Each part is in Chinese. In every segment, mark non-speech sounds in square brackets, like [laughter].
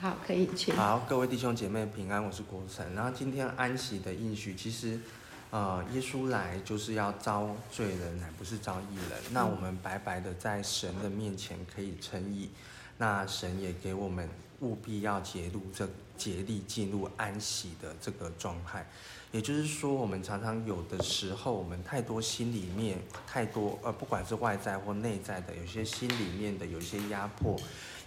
好，可以请。好，各位弟兄姐妹平安，我是国成。然后今天安息的应许，其实，呃，耶稣来就是要招罪人，乃不是招义人。那我们白白的在神的面前可以称义，那神也给我们务必要竭入这竭力进入安息的这个状态。也就是说，我们常常有的时候，我们太多心里面太多，呃，不管是外在或内在的，有些心里面的有些压迫。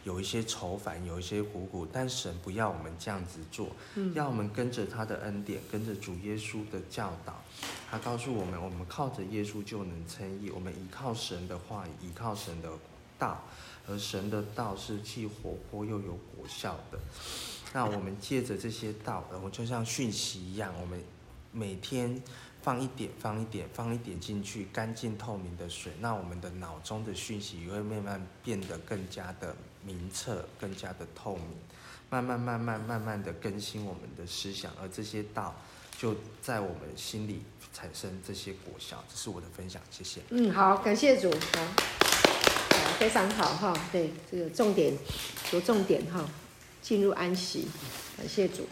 有一些愁烦，有一些苦苦，但神不要我们这样子做，嗯，要我们跟着他的恩典，跟着主耶稣的教导。他告诉我们，我们靠着耶稣就能称义。我们依靠神的话语，依靠神的道，而神的道是既活泼又有果效的。那我们借着这些道，然后就像讯息一样，我们每天。放一点，放一点，放一点进去，干净透明的水，那我们的脑中的讯息也会慢慢变得更加的明澈，更加的透明，慢慢慢慢慢慢的更新我们的思想，而这些道就在我们心里产生这些果效。这是我的分享，谢谢。嗯，好，感谢主，好，非常好哈。对，这个重点，着重点哈，进入安息，感谢主。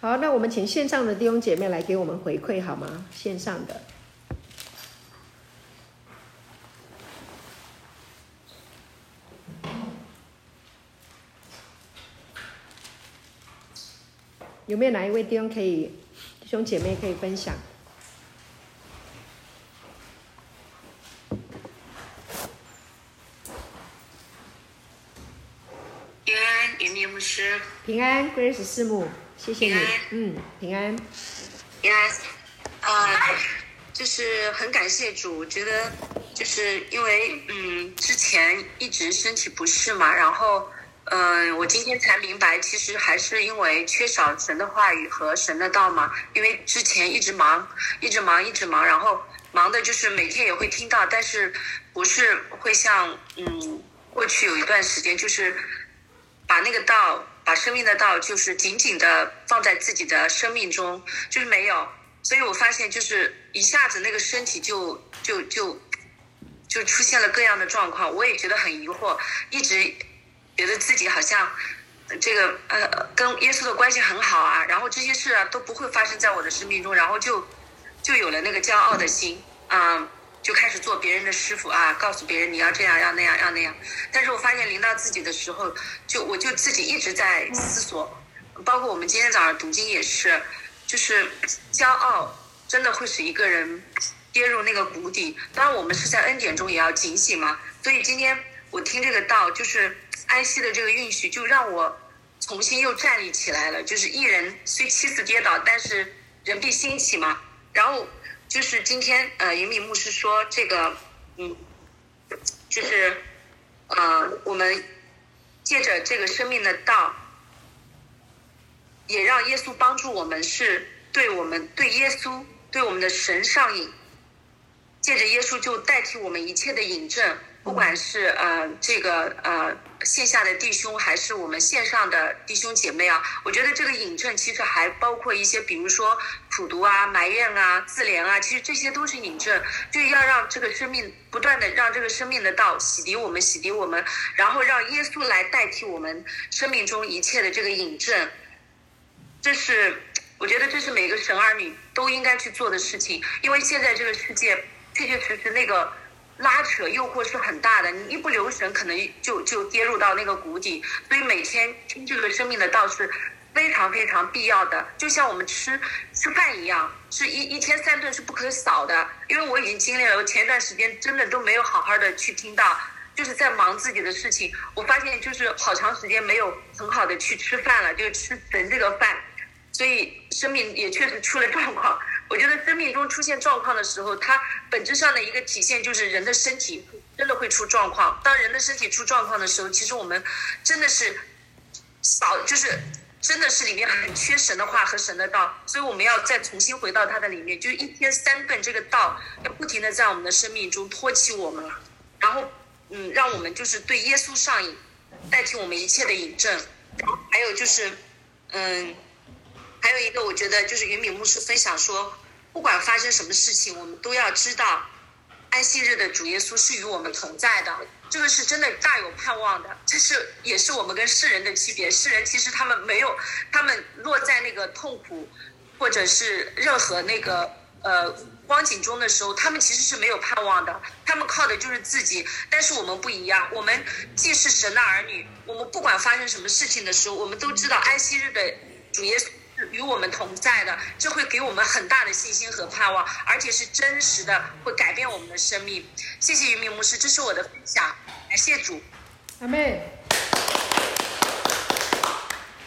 好，那我们请线上的弟兄姐妹来给我们回馈好吗？线上的有没有哪一位弟兄可以，弟兄姐妹可以分享？平安，云明牧师。平安，Grace 师母。谢谢你，嗯，平安，平安，啊、呃，就是很感谢主，觉得就是因为嗯，之前一直身体不适嘛，然后嗯、我今天才明白，其实还是因为缺少神的话语和神的道嘛，因为之前一直忙，一直忙，一直忙，然后忙的就是每天也会听到，但是不是会像嗯，过去有一段时间就是把那个道。把生命的道就是紧紧的放在自己的生命中，就是没有，所以我发现就是一下子那个身体就就就就出现了各样的状况，我也觉得很疑惑，一直觉得自己好像这个呃跟耶稣的关系很好啊，然后这些事啊都不会发生在我的生命中，然后就就有了那个骄傲的心啊。就开始做别人的师傅啊，告诉别人你要这样，要那样，要那样。但是我发现临到自己的时候，就我就自己一直在思索，包括我们今天早上读经也是，就是骄傲真的会使一个人跌入那个谷底。当然我们是在恩典中也要警醒嘛。所以今天我听这个道，就是安息的这个应许，就让我重新又站立起来了。就是一人虽七次跌倒，但是人必兴起嘛。然后。就是今天，呃，云敏牧师说这个，嗯，就是，呃，我们借着这个生命的道，也让耶稣帮助我们，是对我们对耶稣对我们的神上瘾，借着耶稣就代替我们一切的引证。不管是呃这个呃线下的弟兄，还是我们线上的弟兄姐妹啊，我觉得这个引证其实还包括一些，比如说苦读啊、埋怨啊、自怜啊，其实这些都是引证，就要让这个生命不断的让这个生命的道洗涤我们，洗涤我们，然后让耶稣来代替我们生命中一切的这个引证。这是我觉得这是每个神儿女都应该去做的事情，因为现在这个世界确确实实那个。拉扯诱惑是很大的，你一不留神，可能就就跌入到那个谷底。所以每天听这个生命的道是非常非常必要的，就像我们吃吃饭一样，是一一天三顿是不可少的。因为我已经经历了，我前段时间真的都没有好好的去听到，就是在忙自己的事情。我发现就是好长时间没有很好的去吃饭了，就是吃神这个饭，所以生命也确实出了状况。我觉得生命中出现状况的时候，它本质上的一个体现就是人的身体真的会出状况。当人的身体出状况的时候，其实我们真的是少，就是真的是里面很缺神的话和神的道，所以我们要再重新回到它的里面，就是一天三顿这个道要不停的在我们的生命中托起我们，然后嗯，让我们就是对耶稣上瘾，代替我们一切的引证。还有就是嗯，还有一个我觉得就是云敏牧师分享说。不管发生什么事情，我们都要知道，安息日的主耶稣是与我们同在的。这个是真的大有盼望的。这是也是我们跟世人的区别。世人其实他们没有，他们落在那个痛苦，或者是任何那个呃光景中的时候，他们其实是没有盼望的。他们靠的就是自己。但是我们不一样，我们既是神的儿女，我们不管发生什么事情的时候，我们都知道安息日的主耶稣。与我们同在的，这会给我们很大的信心和盼望，而且是真实的，会改变我们的生命。谢谢云明牧师，这是我的分享，感谢主。阿妹，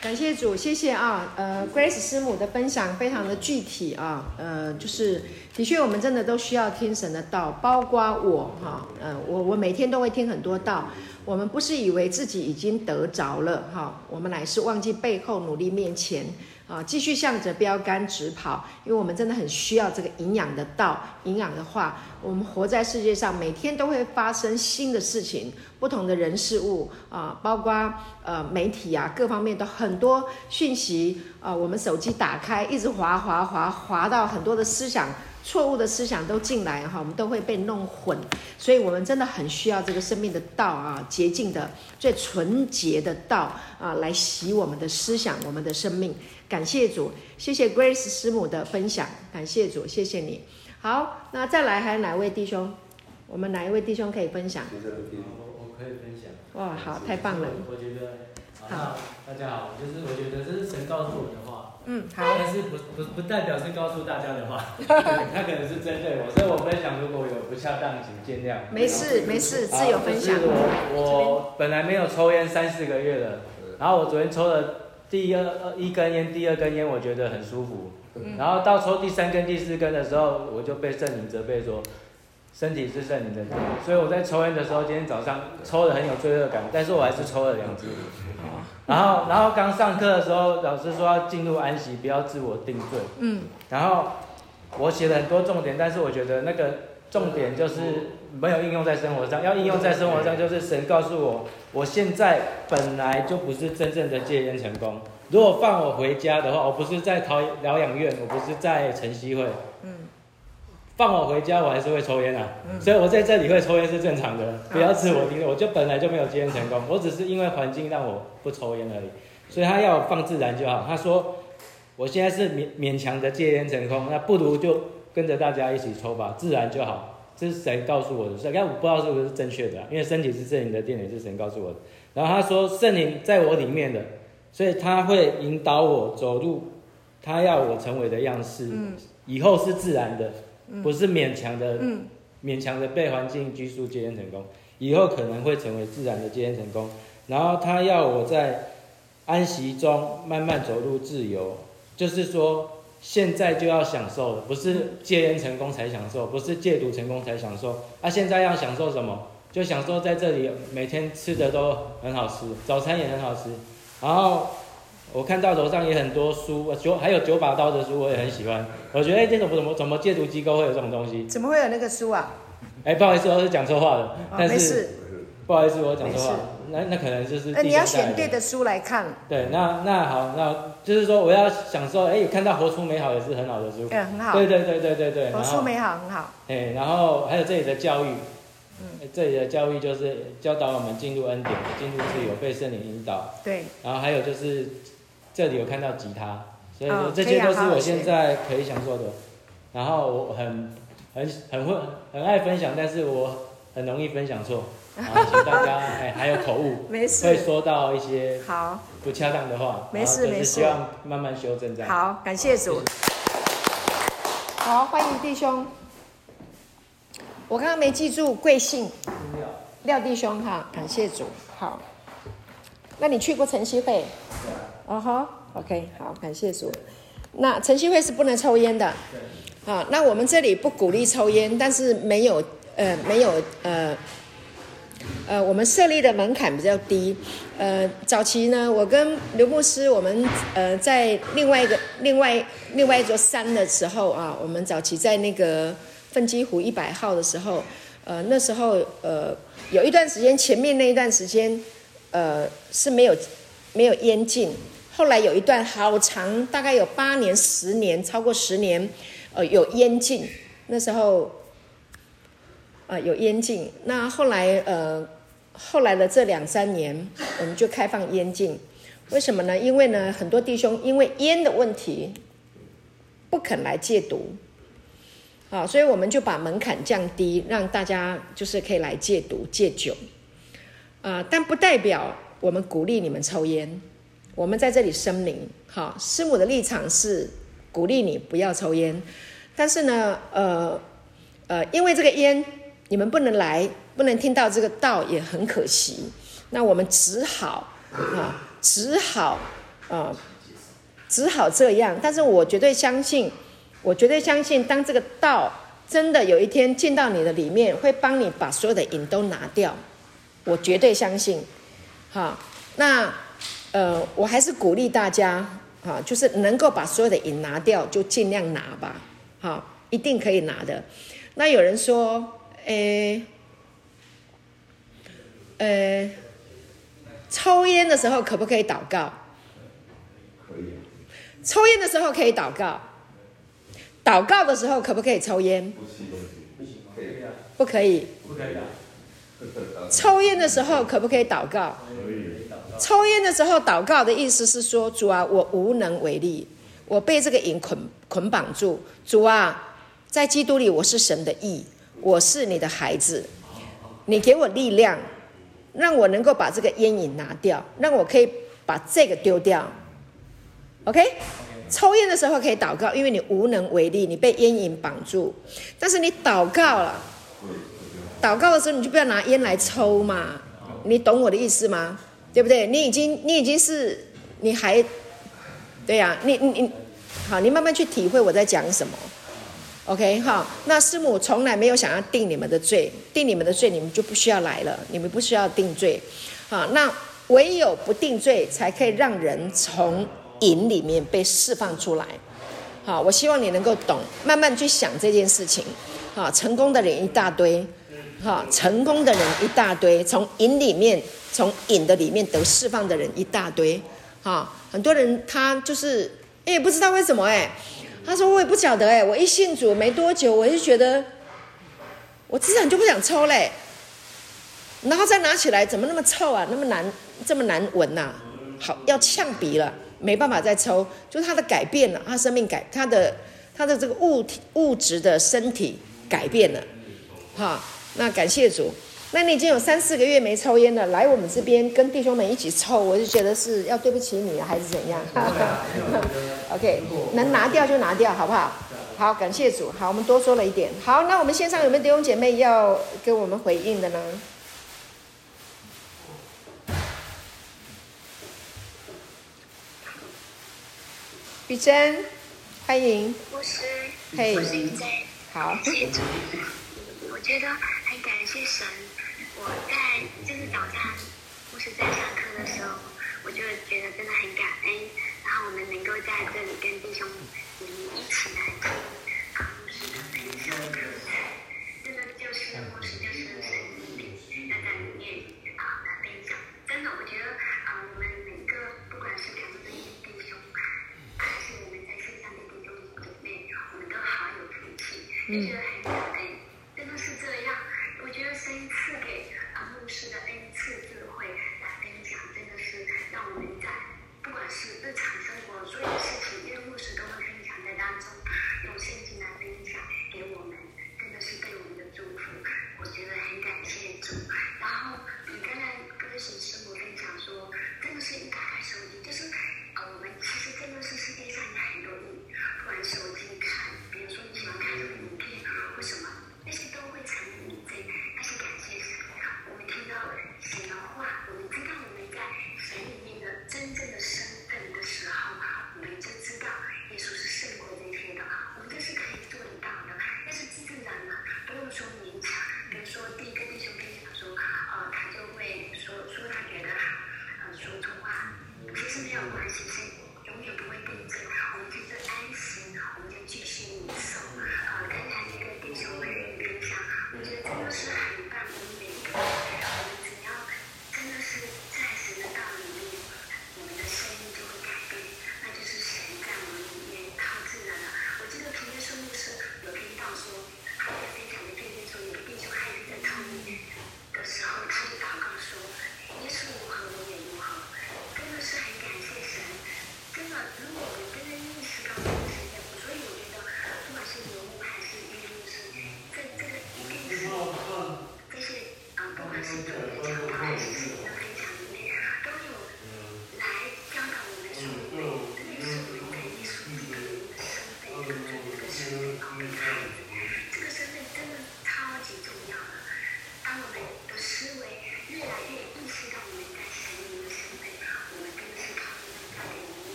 感谢主，谢谢啊。呃，Grace 师母的分享非常的具体啊，呃，就是的确我们真的都需要听神的道，包括我哈，呃，我我每天都会听很多道。我们不是以为自己已经得着了哈，我们乃是忘记背后，努力面前。啊，继续向着标杆直跑，因为我们真的很需要这个营养的道、营养的话。我们活在世界上，每天都会发生新的事情，不同的人事物啊，包括呃媒体啊，各方面都很多讯息啊。我们手机打开，一直滑滑滑滑到很多的思想。错误的思想都进来哈，我们都会被弄混，所以我们真的很需要这个生命的道啊，洁净的、最纯洁的道啊，来洗我们的思想、我们的生命。感谢主，谢谢 Grace 师母的分享，感谢主，谢谢你。好，那再来还有哪位弟兄？我们哪一位弟兄可以分享？我我我可以分享。哇，好，太棒了。我觉得，好，大家好，就是我觉得这是神告诉我的话。嗯，好。但是不不不代表是告诉大家的话，[laughs] 他可能是针对我，所以我分享如果有不恰当，请见谅。没事没事，自由分享。我我本来没有抽烟三四个月了，然后我昨天抽了第一二一根烟，第二根烟我觉得很舒服，然后到抽第三根、第四根的时候，我就被圣灵责备说，身体是圣灵的殿，所以我在抽烟的时候，今天早上抽的很有罪恶感，但是我还是抽了两支。然后，然后刚上课的时候，老师说要进入安息，不要自我定罪。嗯。然后我写了很多重点，但是我觉得那个重点就是没有应用在生活上。要应用在生活上，就是神告诉我，我现在本来就不是真正的戒烟成功。如果放我回家的话，我不是在疗疗养院，我不是在晨曦会。嗯。放我回家，我还是会抽烟啊。嗯。所以我在这里会抽烟是正常的，不要自我定罪。我就本来就没有戒烟成功，我只是因为环境让我。不抽烟而已，所以他要放自然就好。他说：“我现在是勉勉强的戒烟成功，那不如就跟着大家一起抽吧，自然就好。”这是神告诉我的，所以但我不知道是不是正确的，因为身体是圣灵的殿，也是神告诉我的。然后他说：“圣灵在我里面的，所以他会引导我走路，他要我成为的样式，以后是自然的，不是勉强的，勉强的被环境拘束戒烟成功，以后可能会成为自然的戒烟成功。”然后他要我在安息中慢慢走入自由，就是说现在就要享受，不是戒烟成功才享受，不是戒毒成功才享受。啊，现在要享受什么？就享受在这里每天吃的都很好吃，早餐也很好吃。然后我看到楼上也很多书，九还有九把刀的书，我也很喜欢。我觉得哎，这种怎么怎么戒毒机构会有这种东西？怎么会有那个书啊？哎，不好意思，我是讲错话了。哦、但是没事。不好意思，我讲错话。那那可能就是。那你要选对的书来看。对，那那好，那就是说我要享受，哎，看到活出美好也是很好的书。嗯，很好。对对对对对对。活出美好很好。哎，然后还有这里的教育，嗯，这里的教育就是教导我们进入恩典，进入自由，被圣灵引导。对。然后还有就是这里有看到吉他，所以说这些都是我现在可以享受的。然后我很很很会很爱分享，但是我很容易分享错。[laughs] 好，请大家哎，还有口误，没事，会说到一些好不恰当的话，没事没事，希望慢慢修正这样。好，感谢主。好，欢迎弟兄。我刚刚没记住贵姓，廖弟兄哈，感谢主。好，那你去过晨曦会？哦哈，OK，好，感谢主。那晨曦会是不能抽烟的，啊，那我们这里不鼓励抽烟，但是没有呃没有呃。呃，我们设立的门槛比较低。呃，早期呢，我跟刘牧师，我们呃在另外一个、另外另外一座山的时候啊，我们早期在那个奋基湖一百号的时候，呃，那时候呃有一段时间，前面那一段时间，呃是没有没有烟禁。后来有一段好长，大概有八年、十年，超过十年，呃有烟禁。那时候。呃，有烟禁。那后来，呃，后来的这两三年，我们就开放烟禁。为什么呢？因为呢，很多弟兄因为烟的问题不肯来戒毒，啊，所以我们就把门槛降低，让大家就是可以来戒毒戒酒，啊，但不代表我们鼓励你们抽烟。我们在这里声明，哈，师母的立场是鼓励你不要抽烟，但是呢，呃，呃，因为这个烟你们不能来，不能听到这个道也很可惜，那我们只好啊。只好，啊、只好这样。但是我绝对相信，我绝对相信，当这个道真的有一天进到你的里面，会帮你把所有的瘾都拿掉。我绝对相信。好，那呃，我还是鼓励大家，哈，就是能够把所有的瘾拿掉，就尽量拿吧。好，一定可以拿的。那有人说，诶，呃。抽烟的时候可不可以祷告？可以。抽烟的时候可以祷告。祷告的时候可不可以抽烟？不，可以。抽烟的时候可不可以祷告？抽烟的时候祷告的意思是说：主啊，我无能为力，我被这个瘾捆捆绑住。主啊，在基督里我是神的义，我是你的孩子，你给我力量。让我能够把这个烟瘾拿掉，让我可以把这个丢掉。OK，抽烟的时候可以祷告，因为你无能为力，你被烟瘾绑住。但是你祷告了，祷告的时候你就不要拿烟来抽嘛。你懂我的意思吗？对不对？你已经你已经是你还对呀、你你你好，你慢慢去体会我在讲什么。OK，好，那师母从来没有想要定你们的罪，定你们的罪，你们就不需要来了，你们不需要定罪。好，那唯有不定罪，才可以让人从瘾里面被释放出来。好，我希望你能够懂，慢慢去想这件事情。好，成功的人一大堆，好，成功的人一大堆，从瘾里面，从瘾的里面得释放的人一大堆。好，很多人他就是，哎，不知道为什么，哎。他说：“我也不晓得哎，我一信主没多久，我就觉得我自然就不想抽嘞，然后再拿起来，怎么那么臭啊？那么难，这么难闻呐？好，要呛鼻了，没办法再抽。就是他的改变了，他生命改，他的他的这个物体物质的身体改变了。哈，那感谢主。那你已经有三四个月没抽烟了，来我们这边跟弟兄们一起抽，我就觉得是要对不起你，还是怎样？” [laughs] OK，能拿掉就拿掉，好不好？好，感谢主。好，我们多说了一点。好，那我们线上有没有弟兄姐妹要跟我们回应的呢？碧珍，欢迎。牧师，嘿，好。谢谢主。我觉得很感谢神。我在就是早上牧师在上课的时候，我就觉得真的很感恩。然后我们能够在这里跟弟兄姐妹一起来 mm.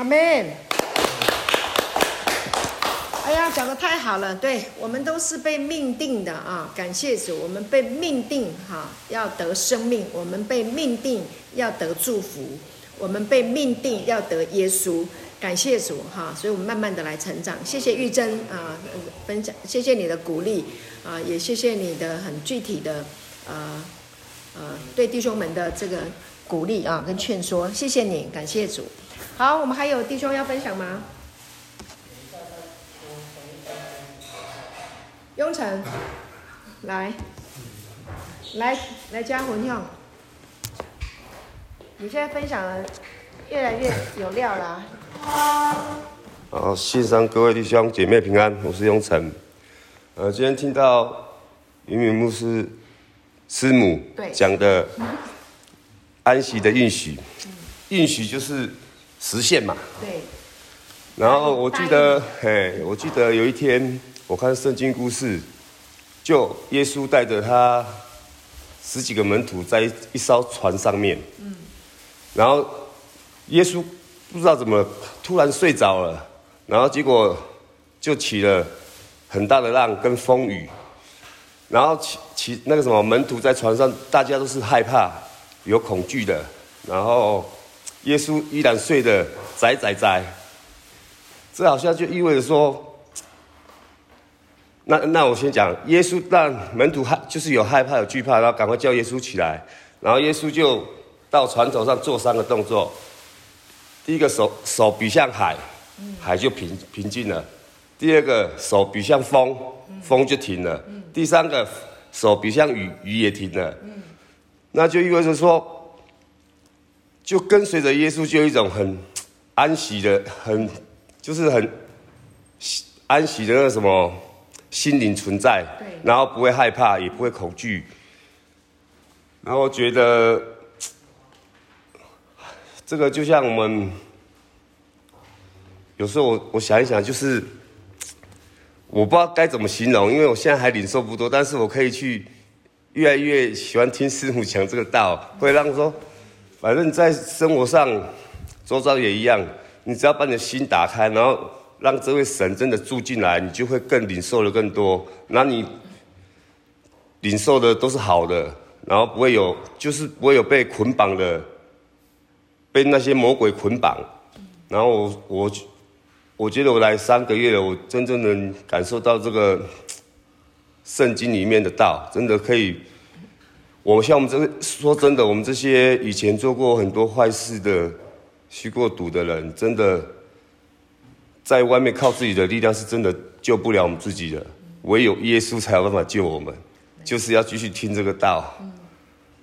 阿门。哎呀，讲的太好了，对，我们都是被命定的啊！感谢主，我们被命定哈，要得生命；我们被命定要得祝福；我们被命定要得耶稣。感谢主哈，所以我们慢慢的来成长。谢谢玉珍啊，分享，谢谢你的鼓励啊，也谢谢你的很具体的呃呃对弟兄们的这个鼓励啊跟劝说，谢谢你，感谢主。好，我们还有弟兄要分享吗？雍城，来，来来加混用，你现在分享的越来越有料啦。好，线上各位弟兄姐妹平安，我是雍城。呃，今天听到云敏牧师师母讲的安息的应许，应许就是实现嘛。对。然后我记得，嘿，我记得有一天我看圣经故事，就耶稣带着他十几个门徒在一艘船上面，嗯，然后耶稣。不知道怎么突然睡着了，然后结果就起了很大的浪跟风雨，然后起起那个什么门徒在船上，大家都是害怕有恐惧的，然后耶稣依然睡得宅宅宅，这好像就意味着说，那那我先讲，耶稣让门徒害就是有害怕有惧怕，然后赶快叫耶稣起来，然后耶稣就到船头上做三个动作。第一个手手比向海，海就平平静了；第二个手比向风，风就停了；第三个手比向雨，雨也停了。那就意味着说，就跟随着耶稣，就有一种很安息的，很就是很安息的那个什么心灵存在，然后不会害怕，也不会恐惧，然后觉得。这个就像我们有时候我我想一想，就是我不知道该怎么形容，因为我现在还领受不多，但是我可以去越来越喜欢听师傅讲这个道，会让说，反正在生活上周遭也一样，你只要把你的心打开，然后让这位神真的住进来，你就会更领受的更多。那你领受的都是好的，然后不会有，就是不会有被捆绑的。被那些魔鬼捆绑，然后我我我觉得我来三个月了，我真正能感受到这个圣经里面的道，真的可以。我像我们这个说真的，我们这些以前做过很多坏事的、吸过毒的人，真的在外面靠自己的力量是真的救不了我们自己的，唯有耶稣才有办法救我们，就是要继续听这个道。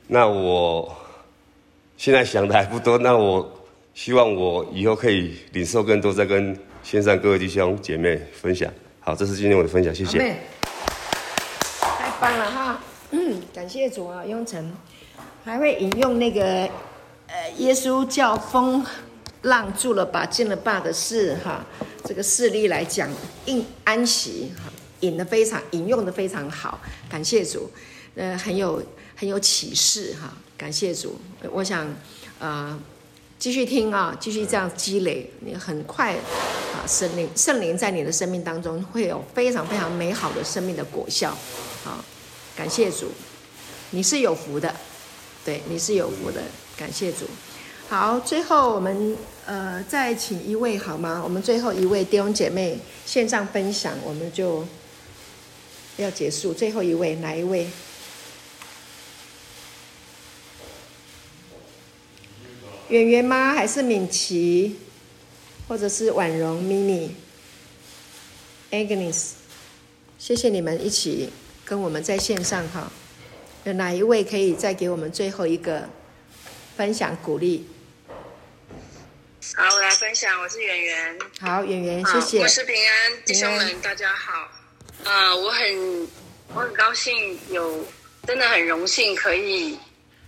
那我。现在想的还不多，那我希望我以后可以领受更多，再跟线上各位弟兄姐妹分享。好，这是今天我的分享，谢谢。太棒了哈！嗯，感谢主啊，雍成还会引用那个呃，耶稣叫风浪住了，把进了坝的事哈，这个事例来讲，应安息哈，引的非常引用的非常好，感谢主，呃，很有很有启示哈。感谢主，我想，呃，继续听啊，继续这样积累，你很快啊，圣灵圣灵在你的生命当中会有非常非常美好的生命的果效，啊，感谢主，你是有福的，对，你是有福的，感谢主。好，最后我们呃再请一位好吗？我们最后一位弟兄姐妹线上分享，我们就要结束。最后一位哪一位？圆圆吗？还是敏琪，或者是婉容、mini、Agnes？谢谢你们一起跟我们在线上哈。有哪一位可以再给我们最后一个分享鼓励？好，我来分享，我是圆圆。好，圆圆，谢谢。我是平安弟兄们，大家好。啊、呃，我很我很高兴有，真的很荣幸可以。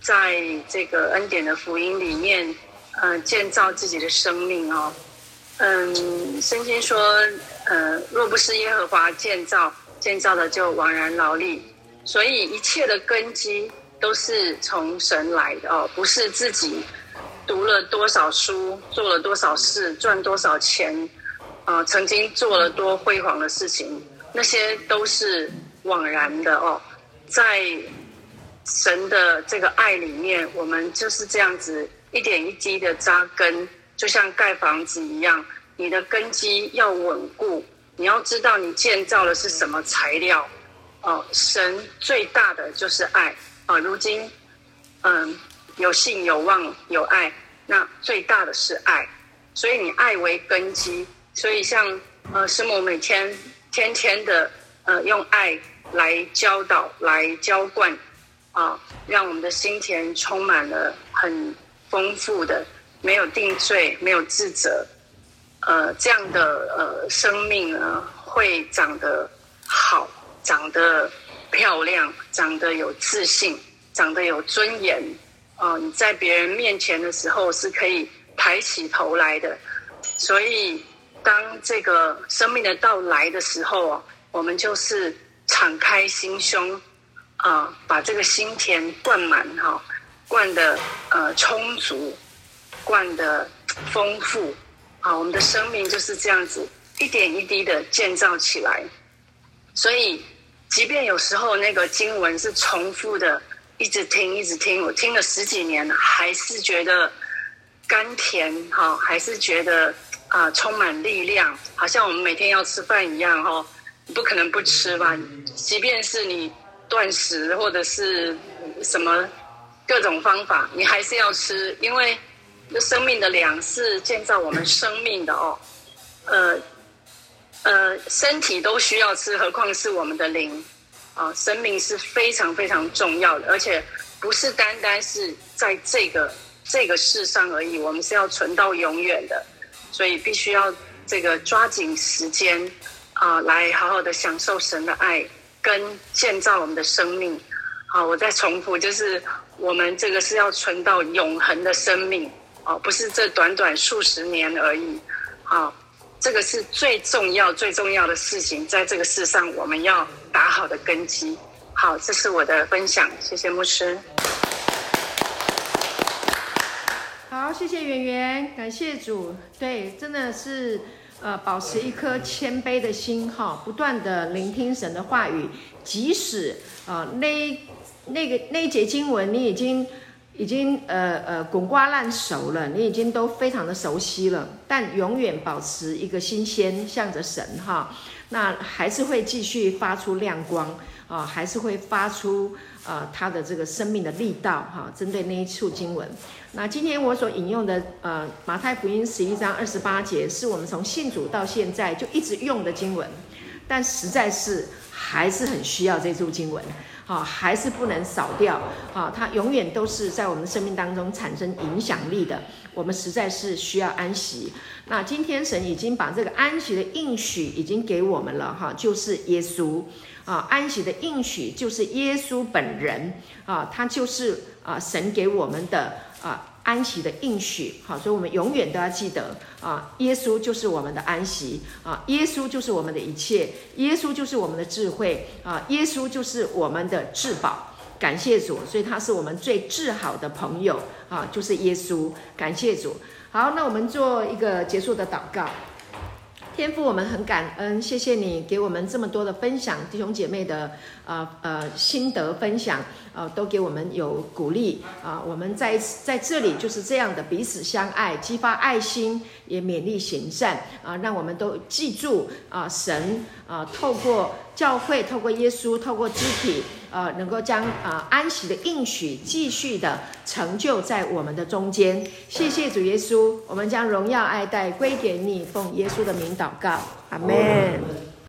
在这个恩典的福音里面，呃，建造自己的生命哦。嗯，圣经说，呃，若不是耶和华建造，建造的就枉然劳力。所以一切的根基都是从神来的哦，不是自己读了多少书，做了多少事，赚多少钱，啊、曾经做了多辉煌的事情，那些都是枉然的哦。在神的这个爱里面，我们就是这样子一点一滴的扎根，就像盖房子一样，你的根基要稳固，你要知道你建造的是什么材料。哦、神最大的就是爱啊、如今，嗯。有信有望有爱，那最大的是爱，所以你爱为根基，所以像呃师母每天天天的呃用爱来教导来浇灌啊，让我们的心田充满了很丰富的，没有定罪，没有自责，呃这样的呃生命呢会长得好，长得漂亮，长得有自信，长得有尊严。哦，你在别人面前的时候是可以抬起头来的，所以当这个生命的到来的时候啊，我们就是敞开心胸，啊，把这个心田灌满哈，灌的呃充足，灌的丰富，啊，我们的生命就是这样子一点一滴的建造起来。所以，即便有时候那个经文是重复的。一直听，一直听，我听了十几年，还是觉得甘甜哈，还是觉得啊、充满力量，好像我们每天要吃饭一样哈，你不可能不吃吧？即便是你断食或者是什么各种方法，你还是要吃，因为这生命的粮是建造我们生命的哦，呃呃，身体都需要吃，何况是我们的灵。啊，生命是非常非常重要的，而且不是单单是在这个这个世上而已，我们是要存到永远的，所以必须要这个抓紧时间啊，来好好的享受神的爱，跟建造我们的生命。好，我再重复，就是我们这个是要存到永恒的生命，啊，不是这短短数十年而已。好，这个是最重要最重要的事情，在这个世上我们要。打好的根基，好，这是我的分享，谢谢牧师。好，谢谢圆圆，感谢主，对，真的是呃，保持一颗谦卑的心哈，不断的聆听神的话语，即使啊、那那个那节经文你已经已经呃呃滚瓜烂熟了，你已经都非常的熟悉了，但永远保持一个新鲜，向着神哈。那还是会继续发出亮光啊，还是会发出呃他的这个生命的力道哈。针对那一处经文，那今天我所引用的呃马太福音十一章二十八节，是我们从信主到现在就一直用的经文，但实在是还是很需要这处经文。啊，还是不能少掉啊！它永远都是在我们生命当中产生影响力的。我们实在是需要安息。那今天神已经把这个安息的应许已经给我们了哈，就是耶稣啊，安息的应许就是耶稣本人啊，他就是啊神给我们的啊。安息的应许，好，所以我们永远都要记得啊，耶稣就是我们的安息啊，耶稣就是我们的一切，耶稣就是我们的智慧啊，耶稣就是我们的至宝。感谢主，所以他是我们最至好的朋友啊，就是耶稣。感谢主。好，那我们做一个结束的祷告。天父，我们很感恩，谢谢你给我们这么多的分享，弟兄姐妹的呃呃心得分享，呃都给我们有鼓励啊、我们在在这里就是这样的彼此相爱，激发爱心，也勉励行善啊、让我们都记住啊、神啊、透过教会，透过耶稣，透过肢体。呃，能够将啊、呃、安息的应许继续的成就在我们的中间。谢谢主耶稣，我们将荣耀爱戴归给你，奉耶稣的名祷告，阿门。